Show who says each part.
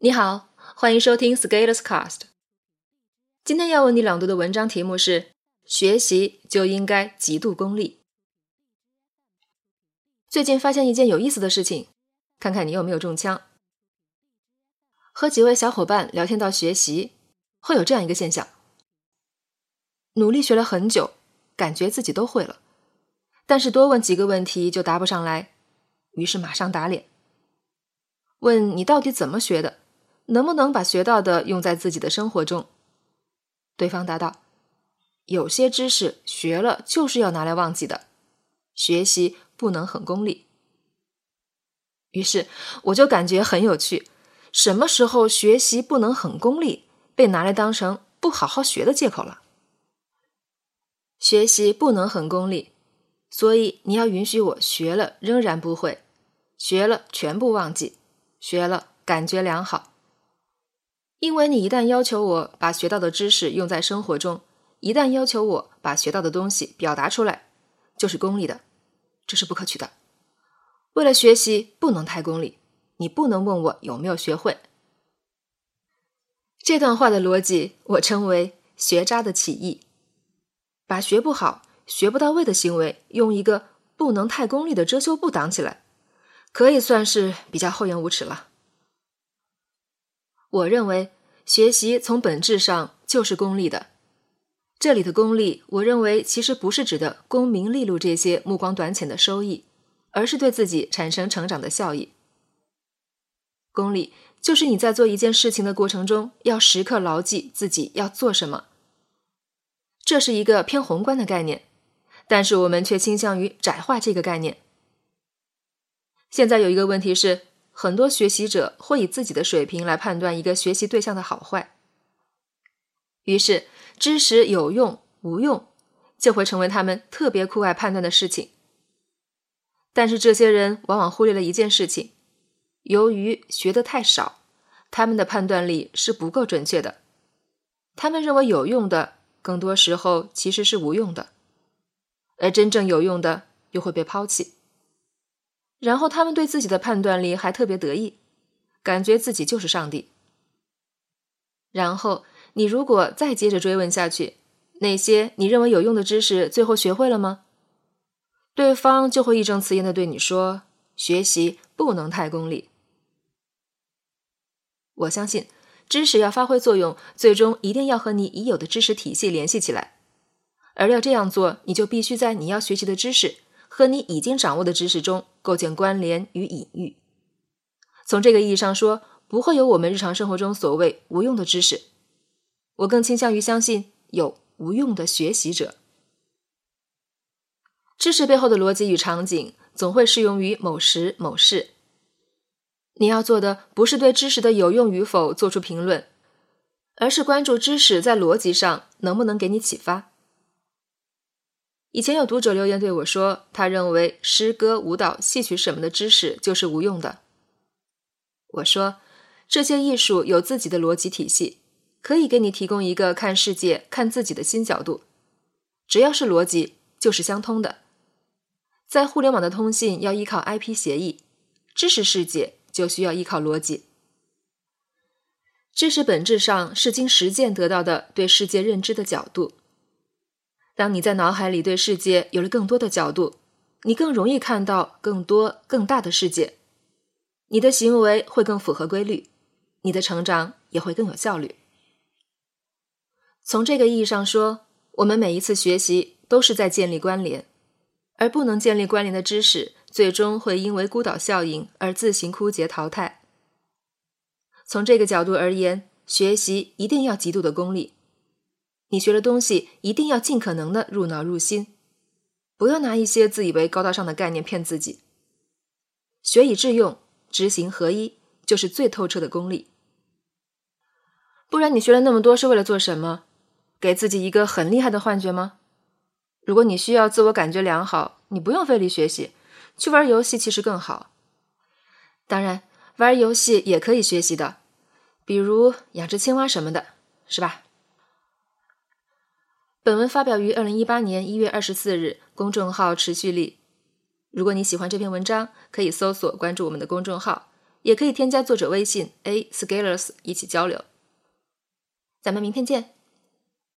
Speaker 1: 你好，欢迎收听 s c a l e s Cast。今天要为你朗读的文章题目是“学习就应该极度功利”。最近发现一件有意思的事情，看看你有没有中枪。和几位小伙伴聊天到学习，会有这样一个现象：努力学了很久，感觉自己都会了，但是多问几个问题就答不上来，于是马上打脸。问你到底怎么学的？能不能把学到的用在自己的生活中？对方答道：“有些知识学了就是要拿来忘记的，学习不能很功利。”于是我就感觉很有趣，什么时候学习不能很功利，被拿来当成不好好学的借口了？学习不能很功利，所以你要允许我学了仍然不会，学了全部忘记，学了感觉良好。因为你一旦要求我把学到的知识用在生活中，一旦要求我把学到的东西表达出来，就是功利的，这是不可取的。为了学习不能太功利，你不能问我有没有学会。这段话的逻辑我称为学渣的起义，把学不好、学不到位的行为用一个不能太功利的遮羞布挡起来，可以算是比较厚颜无耻了。我认为学习从本质上就是功利的。这里的功利，我认为其实不是指的功名利禄这些目光短浅的收益，而是对自己产生成长的效益。功利就是你在做一件事情的过程中，要时刻牢记自己要做什么。这是一个偏宏观的概念，但是我们却倾向于窄化这个概念。现在有一个问题是。很多学习者会以自己的水平来判断一个学习对象的好坏，于是知识有用无用就会成为他们特别酷爱判断的事情。但是这些人往往忽略了一件事情：由于学的太少，他们的判断力是不够准确的。他们认为有用的，更多时候其实是无用的，而真正有用的又会被抛弃。然后他们对自己的判断力还特别得意，感觉自己就是上帝。然后你如果再接着追问下去，那些你认为有用的知识，最后学会了吗？对方就会义正辞严的对你说：“学习不能太功利。”我相信，知识要发挥作用，最终一定要和你已有的知识体系联系起来，而要这样做，你就必须在你要学习的知识。和你已经掌握的知识中构建关联与隐喻。从这个意义上说，不会有我们日常生活中所谓无用的知识。我更倾向于相信有无用的学习者。知识背后的逻辑与场景总会适用于某时某事。你要做的不是对知识的有用与否做出评论，而是关注知识在逻辑上能不能给你启发。以前有读者留言对我说，他认为诗歌、舞蹈、戏曲什么的知识就是无用的。我说，这些艺术有自己的逻辑体系，可以给你提供一个看世界、看自己的新角度。只要是逻辑，就是相通的。在互联网的通信要依靠 IP 协议，知识世界就需要依靠逻辑。知识本质上是经实践得到的对世界认知的角度。当你在脑海里对世界有了更多的角度，你更容易看到更多更大的世界，你的行为会更符合规律，你的成长也会更有效率。从这个意义上说，我们每一次学习都是在建立关联，而不能建立关联的知识，最终会因为孤岛效应而自行枯竭淘汰。从这个角度而言，学习一定要极度的功利。你学的东西一定要尽可能的入脑入心，不要拿一些自以为高大上的概念骗自己。学以致用，知行合一，就是最透彻的功力。不然你学了那么多是为了做什么？给自己一个很厉害的幻觉吗？如果你需要自我感觉良好，你不用费力学习，去玩游戏其实更好。当然，玩游戏也可以学习的，比如养只青蛙什么的，是吧？本文发表于二零一八年一月二十四日，公众号持续力。如果你喜欢这篇文章，可以搜索关注我们的公众号，也可以添加作者微信 a scalers 一起交流。咱们明天见。